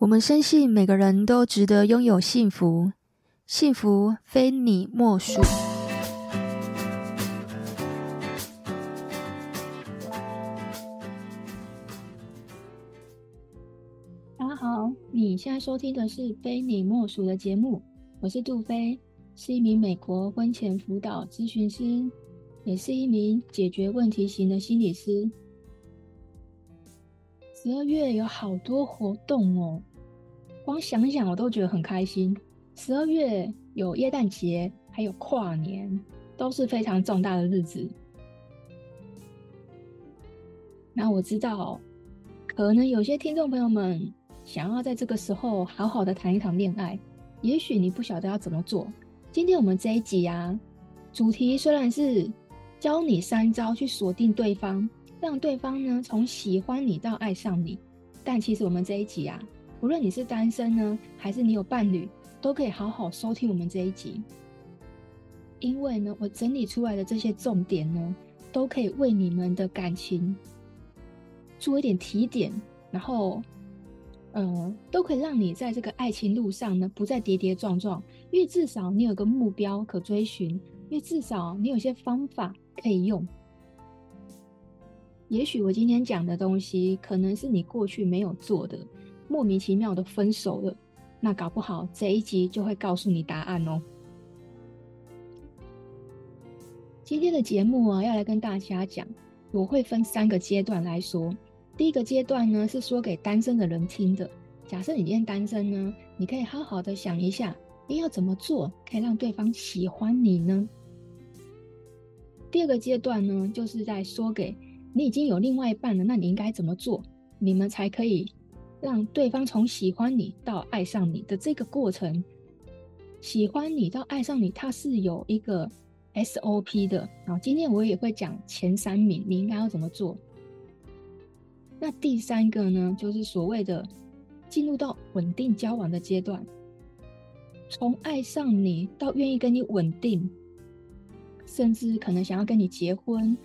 我们深信每个人都值得拥有幸福，幸福非你莫属。大家好，你现在收听的是《非你莫属》的节目，我是杜菲，是一名美国婚前辅导咨询师，也是一名解决问题型的心理师。十二月有好多活动哦。光想想我都觉得很开心。十二月有耶诞节，还有跨年，都是非常重大的日子。那我知道，可能有些听众朋友们想要在这个时候好好的谈一场恋爱，也许你不晓得要怎么做。今天我们这一集啊，主题虽然是教你三招去锁定对方，让对方呢从喜欢你到爱上你，但其实我们这一集啊。无论你是单身呢，还是你有伴侣，都可以好好收听我们这一集。因为呢，我整理出来的这些重点呢，都可以为你们的感情做一点提点，然后，呃，都可以让你在这个爱情路上呢，不再跌跌撞撞。因为至少你有个目标可追寻，因为至少你有些方法可以用。也许我今天讲的东西，可能是你过去没有做的。莫名其妙的分手了，那搞不好这一集就会告诉你答案哦。今天的节目啊，要来跟大家讲，我会分三个阶段来说。第一个阶段呢，是说给单身的人听的。假设你今天单身呢，你可以好好的想一下，你要怎么做可以让对方喜欢你呢？第二个阶段呢，就是在说给你已经有另外一半了，那你应该怎么做，你们才可以。让对方从喜欢你到爱上你的这个过程，喜欢你到爱上你，它是有一个 SOP 的。然后今天我也会讲前三名，你应该要怎么做。那第三个呢，就是所谓的进入到稳定交往的阶段，从爱上你到愿意跟你稳定，甚至可能想要跟你结婚，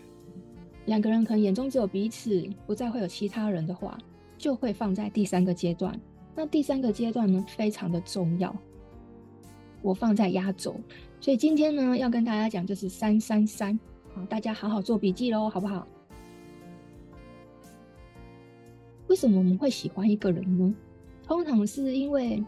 两个人可能眼中只有彼此，不再会有其他人的话。就会放在第三个阶段。那第三个阶段呢，非常的重要，我放在压轴。所以今天呢，要跟大家讲就是三三三，好，大家好好做笔记喽，好不好？为什么我们会喜欢一个人呢？通常是因为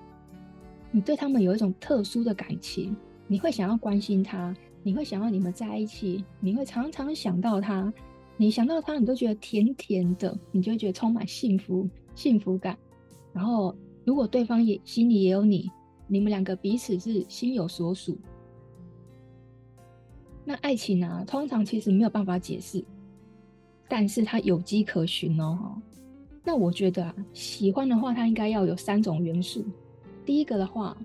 你对他们有一种特殊的感情，你会想要关心他，你会想要你们在一起，你会常常想到他。你想到他，你都觉得甜甜的，你就会觉得充满幸福、幸福感。然后，如果对方也心里也有你，你们两个彼此是心有所属。那爱情啊，通常其实没有办法解释，但是它有迹可循哦。那我觉得啊，喜欢的话，它应该要有三种元素。第一个的话，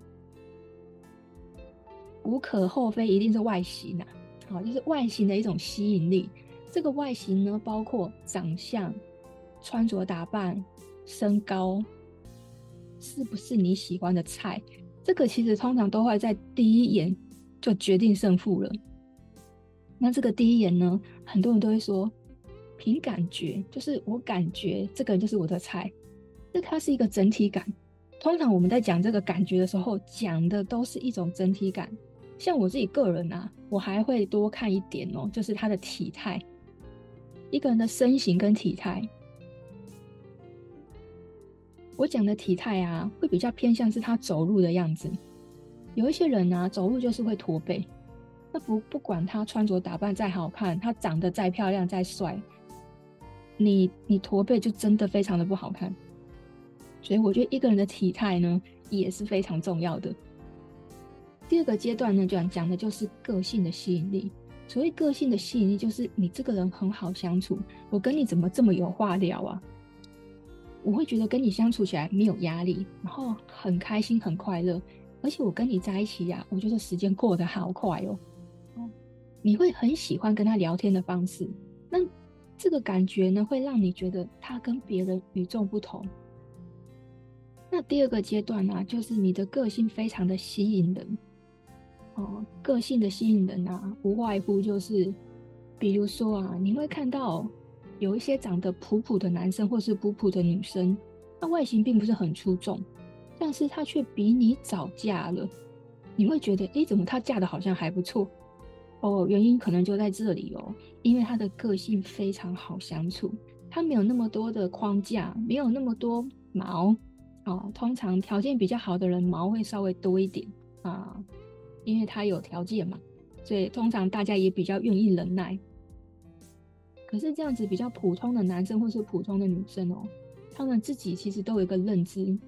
无可厚非，一定是外形啊，好，就是外形的一种吸引力。这个外形呢，包括长相、穿着打扮、身高，是不是你喜欢的菜？这个其实通常都会在第一眼就决定胜负了。那这个第一眼呢，很多人都会说凭感觉，就是我感觉这个人就是我的菜。这它是一个整体感。通常我们在讲这个感觉的时候，讲的都是一种整体感。像我自己个人啊，我还会多看一点哦，就是他的体态。一个人的身形跟体态，我讲的体态啊，会比较偏向是他走路的样子。有一些人啊，走路就是会驼背，那不不管他穿着打扮再好看，他长得再漂亮再帅，你你驼背就真的非常的不好看。所以我觉得一个人的体态呢，也是非常重要的。第二个阶段呢，讲讲的就是个性的吸引力。所谓个性的吸引力，就是你这个人很好相处。我跟你怎么这么有话聊啊？我会觉得跟你相处起来没有压力，然后很开心、很快乐。而且我跟你在一起呀，我觉得时间过得好快哦。你会很喜欢跟他聊天的方式，那这个感觉呢，会让你觉得他跟别人与众不同。那第二个阶段呢，就是你的个性非常的吸引人。哦，个性的吸引人啊，无外乎就是，比如说啊，你会看到有一些长得普普的男生或是普普的女生，他外形并不是很出众，但是他却比你早嫁了。你会觉得，诶，怎么他嫁的好像还不错？哦，原因可能就在这里哦，因为他的个性非常好相处，他没有那么多的框架，没有那么多毛。哦，通常条件比较好的人毛会稍微多一点啊，因为他有条件嘛，所以通常大家也比较愿意忍耐。可是这样子比较普通的男生或是普通的女生哦，他们自己其实都有一个认知，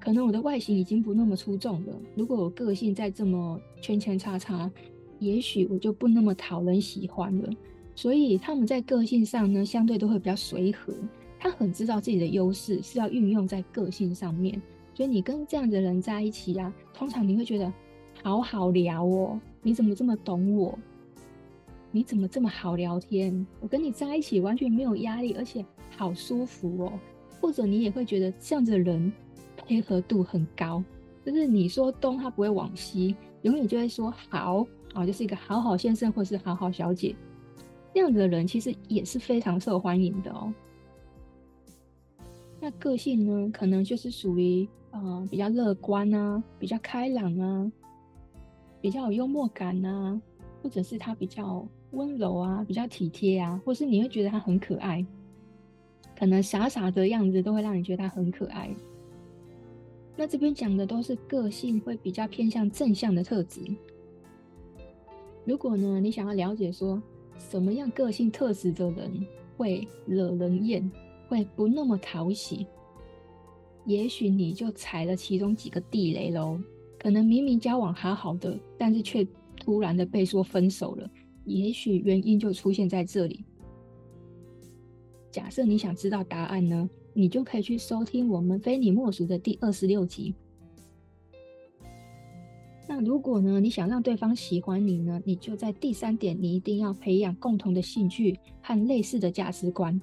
可能我的外形已经不那么出众了，如果我个性再这么圈圈叉叉，也许我就不那么讨人喜欢了。所以他们在个性上呢，相对都会比较随和。他很知道自己的优势是要运用在个性上面，所以你跟这样的人在一起啊，通常你会觉得好好聊哦，你怎么这么懂我？你怎么这么好聊天？我跟你在一起完全没有压力，而且好舒服哦。或者你也会觉得这样的人配合度很高，就是你说东他不会往西，永远就会说好啊，就是一个好好先生或是好好小姐。这样的人其实也是非常受欢迎的哦。那个性呢，可能就是属于呃比较乐观啊，比较开朗啊，比较有幽默感啊，或者是他比较温柔啊，比较体贴啊，或是你会觉得他很可爱，可能傻傻的样子都会让你觉得他很可爱。那这边讲的都是个性会比较偏向正向的特质。如果呢，你想要了解说什么样个性特质的人会惹人厌，会不那么讨喜，也许你就踩了其中几个地雷喽。可能明明交往好好的，但是却突然的被说分手了。也许原因就出现在这里。假设你想知道答案呢，你就可以去收听我们非你莫属的第二十六集。那如果呢，你想让对方喜欢你呢，你就在第三点，你一定要培养共同的兴趣和类似的价值观。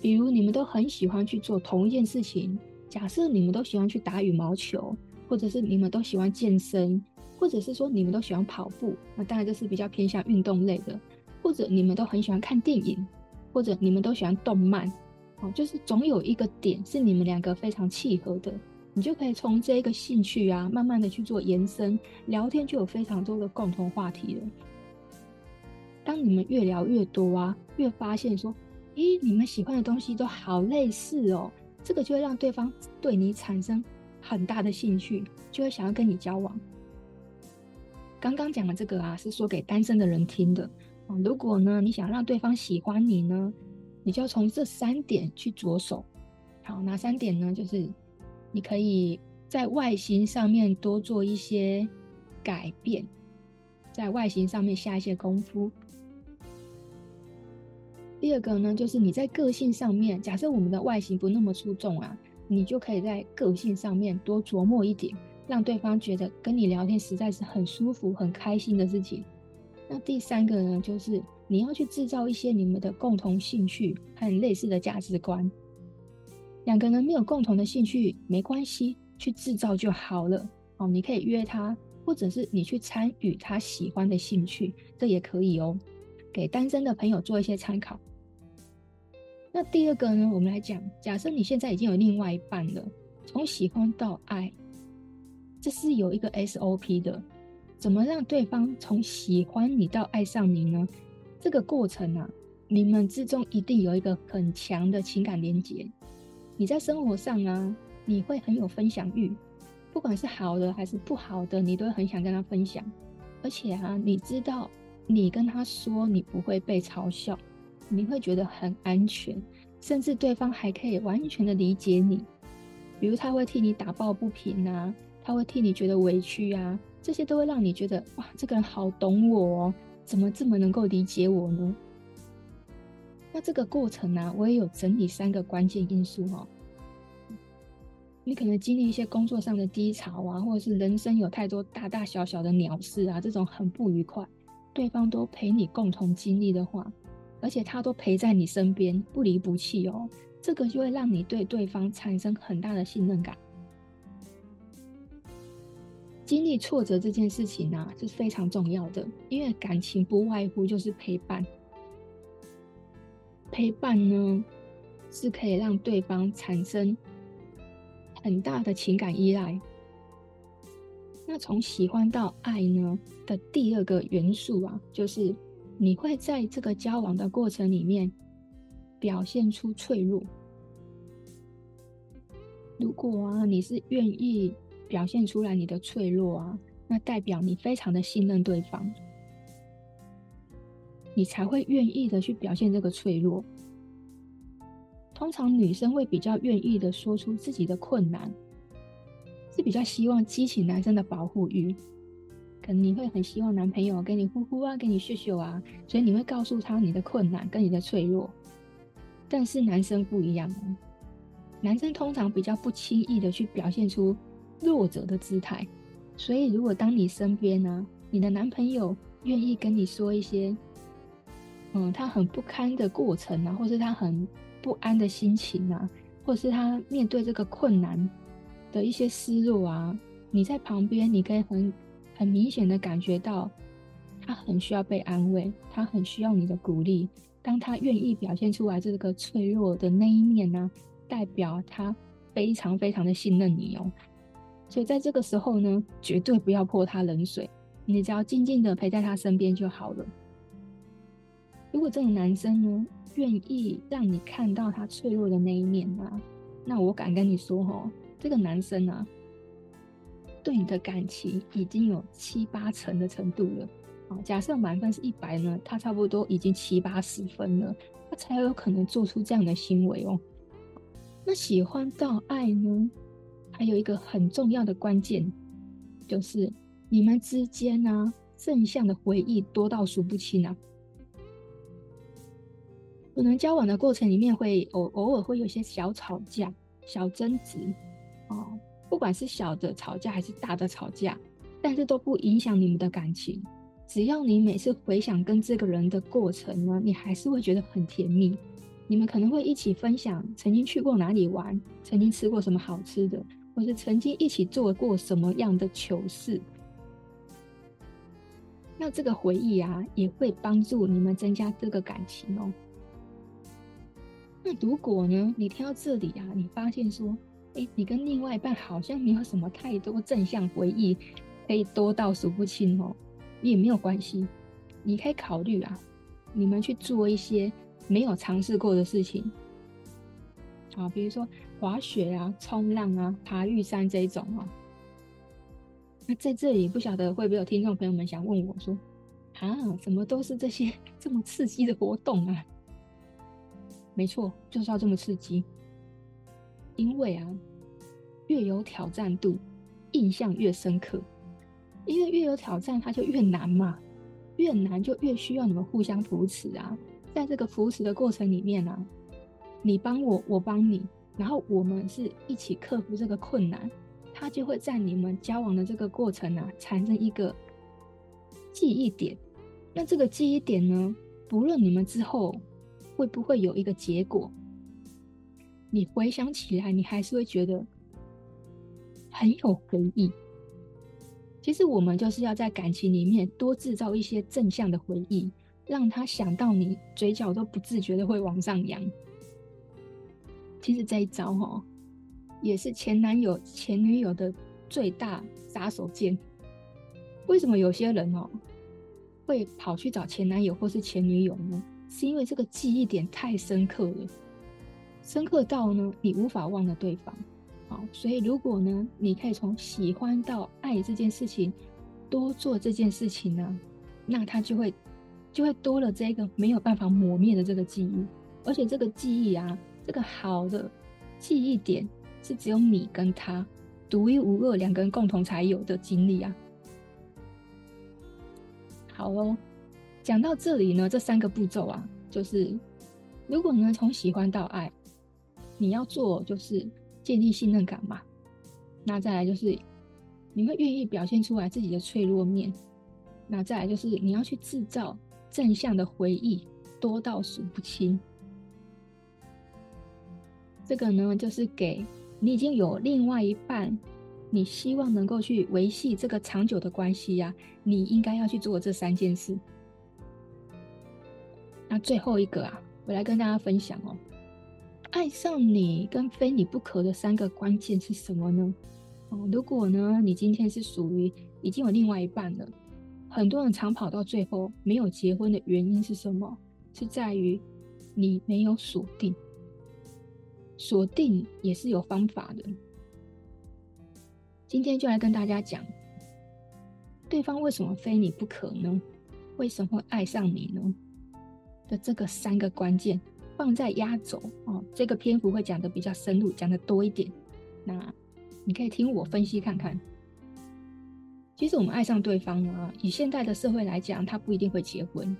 比如你们都很喜欢去做同一件事情，假设你们都喜欢去打羽毛球，或者是你们都喜欢健身，或者是说你们都喜欢跑步，那当然这是比较偏向运动类的。或者你们都很喜欢看电影，或者你们都喜欢动漫，哦，就是总有一个点是你们两个非常契合的，你就可以从这个兴趣啊，慢慢的去做延伸，聊天就有非常多的共同话题了。当你们越聊越多啊，越发现说，咦，你们喜欢的东西都好类似哦，这个就会让对方对你产生很大的兴趣，就会想要跟你交往。刚刚讲的这个啊，是说给单身的人听的啊。如果呢，你想让对方喜欢你呢，你就从这三点去着手。好，哪三点呢？就是你可以在外形上面多做一些改变，在外形上面下一些功夫。第二个呢，就是你在个性上面，假设我们的外形不那么出众啊，你就可以在个性上面多琢磨一点，让对方觉得跟你聊天实在是很舒服、很开心的事情。那第三个呢，就是你要去制造一些你们的共同兴趣和类似的价值观。两个人没有共同的兴趣没关系，去制造就好了。哦，你可以约他，或者是你去参与他喜欢的兴趣，这也可以哦。给单身的朋友做一些参考。那第二个呢，我们来讲，假设你现在已经有另外一半了，从喜欢到爱，这是有一个 SOP 的。怎么让对方从喜欢你到爱上你呢？这个过程啊，你们之中一定有一个很强的情感连结。你在生活上啊，你会很有分享欲，不管是好的还是不好的，你都很想跟他分享。而且啊，你知道，你跟他说，你不会被嘲笑。你会觉得很安全，甚至对方还可以完全的理解你。比如他会替你打抱不平啊，他会替你觉得委屈啊，这些都会让你觉得哇，这个人好懂我哦，怎么这么能够理解我呢？那这个过程呢，我也有整理三个关键因素哦。你可能经历一些工作上的低潮啊，或者是人生有太多大大小小的鸟事啊，这种很不愉快，对方都陪你共同经历的话。而且他都陪在你身边，不离不弃哦，这个就会让你对对方产生很大的信任感。经历挫折这件事情呢，是非常重要的，因为感情不外乎就是陪伴。陪伴呢，是可以让对方产生很大的情感依赖。那从喜欢到爱呢的第二个元素啊，就是你会在这个交往的过程里面表现出脆弱。如果啊，你是愿意表现出来你的脆弱啊，那代表你非常的信任对方，你才会愿意的去表现这个脆弱。通常女生会比较愿意的说出自己的困难，是比较希望激起男生的保护欲。你会很希望男朋友给你呼呼啊，给你秀秀啊，所以你会告诉他你的困难跟你的脆弱。但是男生不一样。男生通常比较不轻易的去表现出弱者的姿态，所以如果当你身边呢、你的男朋友愿意跟你说一些，嗯，他很不堪的过程啊，或是他很不安的心情啊，或是他面对这个困难的一些失落啊，你在旁边，你可以很很明显的感觉到，他很需要被安慰，他很需要你的鼓励。当他愿意表现出来这个脆弱的那一面呢、代表他非常非常的信任你哦，所以在这个时候呢，绝对不要泼他冷水，你只要静静的陪在他身边就好了。如果这个男生呢，愿意让你看到他脆弱的那一面啊，那我敢跟你说哦，这个男生啊，对你的感情已经有七八成的程度了。啊，假设满分是一百呢，他差不多已经七八十分了，他才有可能做出这样的行为哦。那喜欢到爱呢，还有一个很重要的关键，就是你们之间呢、正向的回忆多到数不清啊。可能交往的过程里面会偶偶尔会有些小吵架、小争执哦，不管是小的吵架还是大的吵架，但是都不影响你们的感情。只要你每次回想跟这个人的过程呢，你还是会觉得很甜蜜。你们可能会一起分享曾经去过哪里玩，曾经吃过什么好吃的，或是曾经一起做过什么样的糗事。那这个回忆啊，也会帮助你们增加这个感情哦。那如果呢，你听到这里啊，你发现说，哎，你跟另外一半好像没有什么太多正向回忆，可以多到数不清哦，也没有关系，你可以考虑啊，你们去做一些。没有尝试过的事情，啊，比如说滑雪啊、冲浪啊、爬玉山这一种哦。那在这里不晓得会不会有听众朋友们想问我说，啊，怎么都是这些 这么刺激的活动啊？没错，就是要这么刺激，因为啊，越有挑战度，印象越深刻，因为越有挑战，它就越难嘛，越难就越需要你们互相扶持啊。在这个扶持的过程里面、啊，你帮我，我帮你，然后我们是一起克服这个困难，它就会在你们交往的这个过程啊，产生一个记忆点。那这个记忆点呢，不论你们之后会不会有一个结果，你回想起来，你还是会觉得很有回忆。其实我们就是要在感情里面多制造一些正向的回忆。让他想到你，嘴角都不自觉的会往上扬。其实这一招哦，也是前男友、前女友的最大杀手锏。为什么有些人哦会跑去找前男友或是前女友呢？是因为这个记忆点太深刻了，深刻到呢你无法忘了对方。好，所以如果呢你可以从喜欢到爱这件事情多做这件事情呢，那他就会。就会多了这个没有办法磨灭的这个记忆，而且这个记忆啊，这个好的记忆点是只有你跟他独一无二，两个人共同才有的经历啊。好喽，讲到这里呢，这三个步骤啊，就是如果呢从喜欢到爱，你要做就是建立信任感嘛。那再来就是你会愿意表现出来自己的脆弱面，那再来就是你要去制造。正向的回忆多到数不清，这个呢，就是给你已经有另外一半，你希望能够去维系这个长久的关系呀，你应该要去做这三件事。那最后一个啊，我来跟大家分享哦，爱上你跟非你不可的三个关键是什么呢？哦，如果呢，你今天是属于已经有另外一半了，很多人长跑到最后没有结婚的原因是什么？是在于你没有锁定，锁定也是有方法的。今天就来跟大家讲，对方为什么非你不可呢？为什么会爱上你呢？的这个三个关键放在压轴哦，这个篇幅会讲得比较深入，讲得多一点。那你可以听我分析看看。其实我们爱上对方啊，以现代的社会来讲，他不一定会结婚，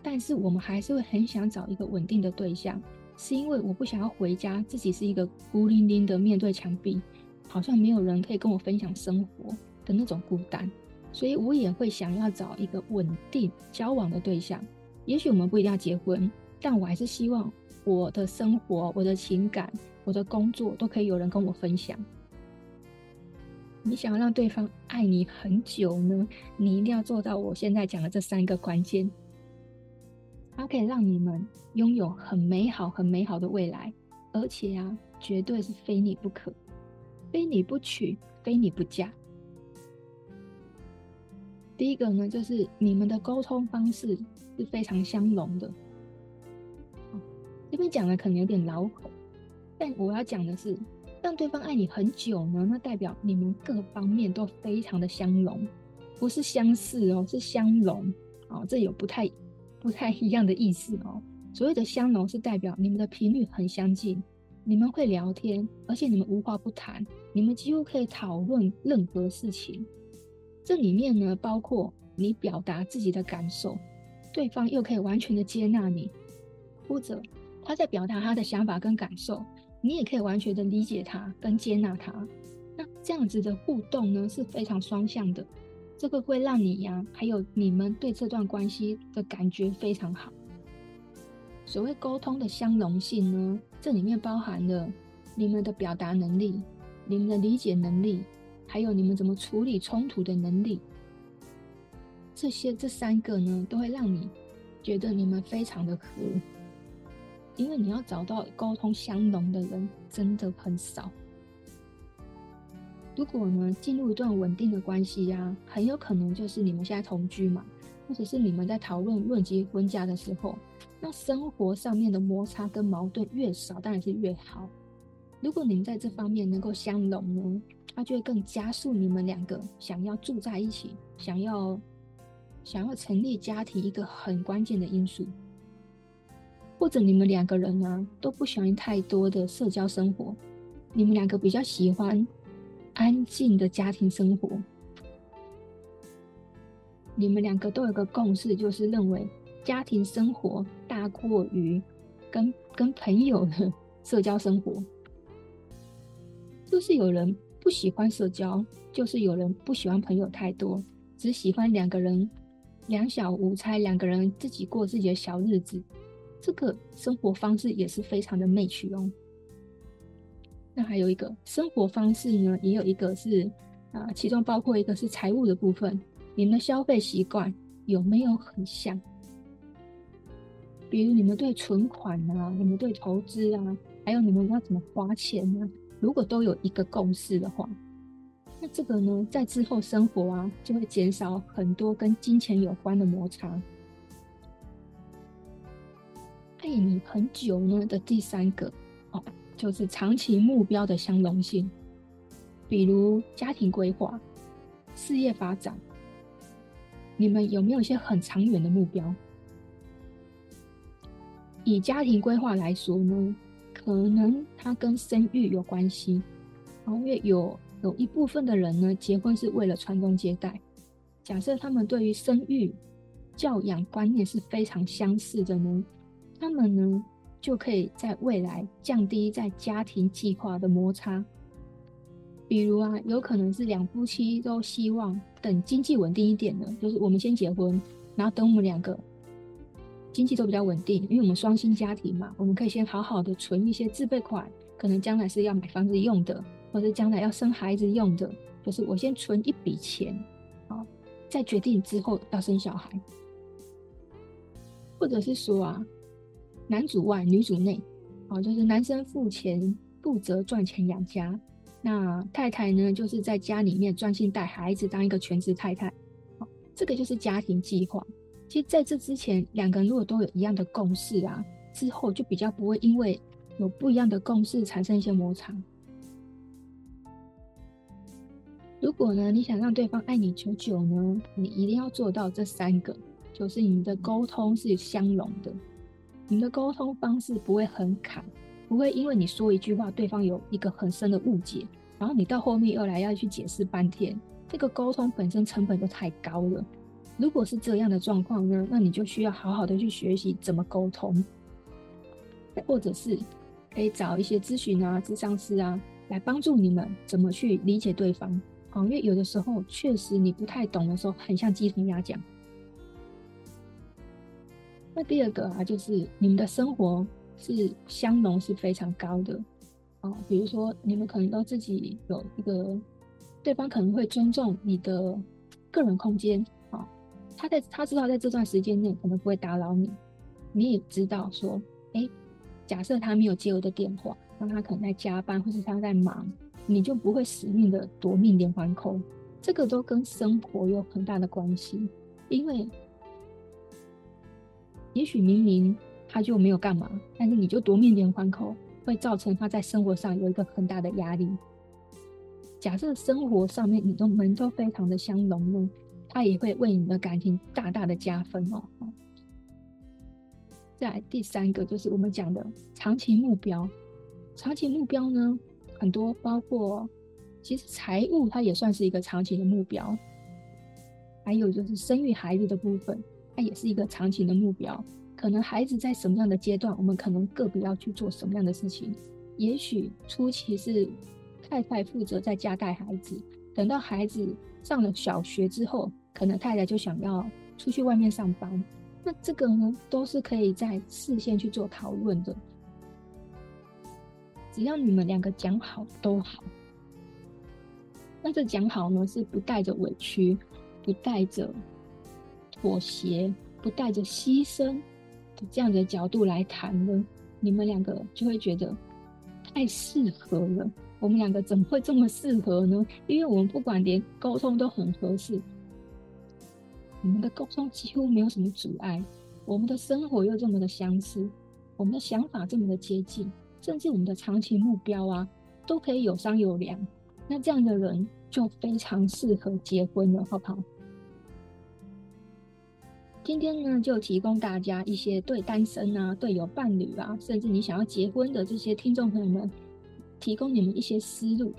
但是我们还是会很想找一个稳定的对象，是因为我不想要回家，自己是一个孤零零的面对墙壁，好像没有人可以跟我分享生活的那种孤单，所以我也会想要找一个稳定交往的对象。也许我们不一定要结婚，但我还是希望我的生活、我的情感、我的工作都可以有人跟我分享。你想要让对方爱你很久呢，你一定要做到我现在讲的这三个关键，它可以让你们拥有很美好、很美好的未来，而且啊，绝对是非你不可，非你不娶，非你不嫁。第一个呢，就是你们的沟通方式是非常相容的。这边讲的可能有点绕口，但我要讲的是。让对方爱你很久呢，那代表你们各方面都非常的相融，不是相似哦，是相融。哦，这有不太不太一样的意思哦。所谓的相融是代表你们的频率很相近，你们会聊天，而且你们无话不谈，你们几乎可以讨论任何事情。这里面呢，包括你表达自己的感受，对方又可以完全的接纳你，或者他在表达他的想法跟感受。你也可以完全的理解他跟接纳他，那这样子的互动呢，是非常双向的，这个会让你呀，还有你们对这段关系的感觉非常好。所谓沟通的相容性呢，这里面包含了你们的表达能力、你们的理解能力，还有你们怎么处理冲突的能力。这些这三个呢，都会让你觉得你们非常的合。因为你要找到沟通相融的人真的很少。如果呢，进入一段稳定的关系呀、很有可能就是你们现在同居嘛，或者是你们在讨论论及婚嫁的时候，那生活上面的摩擦跟矛盾越少，当然是越好。如果你们在这方面能够相融呢，它就会更加速你们两个想要住在一起，想要想要成立家庭一个很关键的因素。或者你们两个人呢、都不喜欢太多的社交生活，你们两个比较喜欢安静的家庭生活。你们两个都有个共识，就是认为家庭生活大过于跟跟朋友的社交生活。就是有人不喜欢社交，就是有人不喜欢朋友太多，只喜欢两个人两小无猜，两个人自己过自己的小日子。这个生活方式也是非常的 match 哦。那还有一个生活方式呢，也有一个是啊，其中包括一个是财务的部分，你们的消费习惯有没有很像？比如你们对存款啊，你们对投资啊，还有你们要怎么花钱呢？如果都有一个共识的话，那这个呢，在之后生活啊，就会减少很多跟金钱有关的摩擦。爱你很久呢的第三个哦，就是长期目标的相容性，比如家庭规划、事业发展，你们有没有一些很长远的目标？以家庭规划来说呢，可能它跟生育有关系，因为有有一部分的人呢，结婚是为了传宗接代。假设他们对于生育、教养观念是非常相似的呢？他们呢，就可以在未来降低在家庭计划的摩擦。比如啊，有可能是两夫妻都希望等经济稳定一点呢，就是我们先结婚，然后等我们两个经济都比较稳定，因为我们双薪家庭嘛，我们可以先好好的存一些自备款，可能将来是要买房子用的，或者将来要生孩子用的，就是我先存一笔钱，好，再决定之后要生小孩，或者是说啊。男主外女主内，啊，就是男生付钱，负责赚钱养家，那太太呢，就是在家里面专心带孩子，当一个全职太太。好，这个就是家庭计划。其实在这之前，两个人如果都有一样的共识啊，之后就比较不会因为有不一样的共识产生一些摩擦。如果呢，你想让对方爱你久久呢，你一定要做到这三个，就是你们的沟通是相容的，你们的沟通方式不会很卡。不会因为你说一句话，对方有一个很深的误解，然后你到后面又来要去解释半天，这个沟通本身成本就太高了。如果是这样的状况呢，那你就需要好好的去学习怎么沟通，或者是可以找一些咨询啊、咨商师啊来帮助你们怎么去理解对方。好，因为有的时候确实你不太懂的时候，很像鸡同鸭讲。那第二个啊，就是你们的生活。是相容是非常高的，啊，比如说你们可能都自己有一个，对方可能会尊重你的个人空间，啊，他在他知道在这段时间内可能不会打扰你，你也知道说，哎，假设他没有接我的电话，那他可能在加班或是他在忙，你就不会死命的夺命连环 call，这个都跟生活有很大的关系，因为也许明明。他就没有干嘛，但是你就夺面连环口会造成他在生活上有一个很大的压力。假设生活上面你都们都非常的相融呢，他也会为你的感情大大的加分哦。再来第三个就是我们讲的长期目标，长期目标呢，很多包括其实财务它也算是一个长期的目标，还有就是生育孩子的部分，它也是一个长期的目标。可能孩子在什么样的阶段，我们可能个别要去做什么样的事情。也许初期是太太负责在家带孩子，等到孩子上了小学之后，可能太太就想要出去外面上班。那这个呢，都是可以在事先去做讨论的。只要你们两个讲好都好。那这讲好呢，是不带着委屈，不带着妥协，不带着牺牲的。这样的角度来谈呢，你们两个就会觉得太适合了。我们两个怎么会这么适合呢？因为我们不管连沟通都很合适，我们的沟通几乎没有什么阻碍，我们的生活又这么的相似，我们的想法这么的接近，甚至我们的长期目标啊都可以有商有量。那这样的人就非常适合结婚了，好不好？今天呢，就提供大家一些对单身啊、对有伴侣啊，甚至你想要结婚的这些听众朋友们，提供你们一些思路。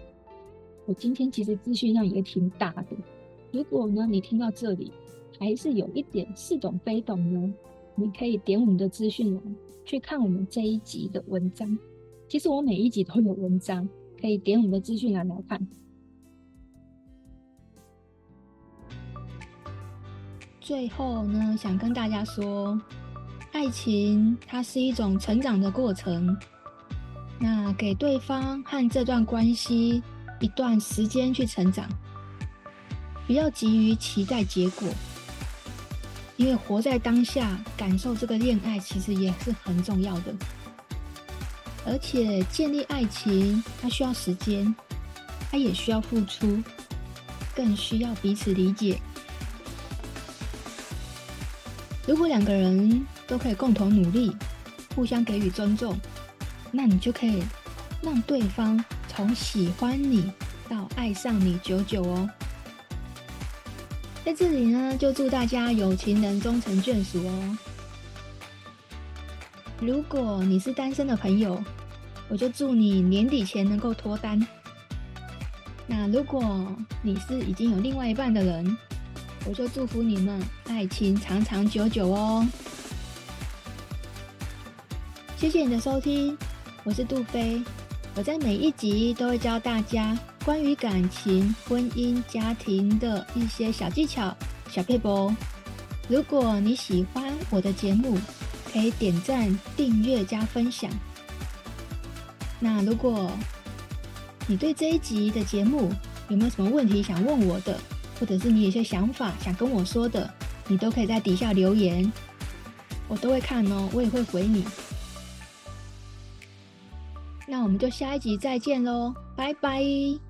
我今天其实资讯量也挺大的。如果呢，你听到这里还是有一点似懂非懂呢，你可以点我们的资讯栏去看我们这一集的文章。其实我每一集都有文章，可以点我们的资讯栏来看。最后呢，想跟大家说，爱情它是一种成长的过程。那给对方和这段关系一段时间去成长，不要急于期待结果，因为活在当下，感受这个恋爱其实也是很重要的。而且建立爱情，它需要时间，它也需要付出，更需要彼此理解。如果两个人都可以共同努力，互相给予尊重，那你就可以让对方从喜欢你到爱上你久久哦。在这里呢，就祝大家有情人终成眷属哦。如果你是单身的朋友，我就祝你年底前能够脱单。那如果你是已经有另外一半的人，我就祝福你们爱情长长久久哦！谢谢你的收听，我是杜菲。我在每一集都会教大家关于感情、婚姻、家庭的一些小技巧、小撇步。如果你喜欢我的节目，可以点赞、订阅、加分享。那如果你对这一集的节目有没有什么问题想问我的？或者是你有些想法想跟我说的，你都可以在底下留言，我都会看哦，我也会回你。那我们就下一集再见喽，拜拜。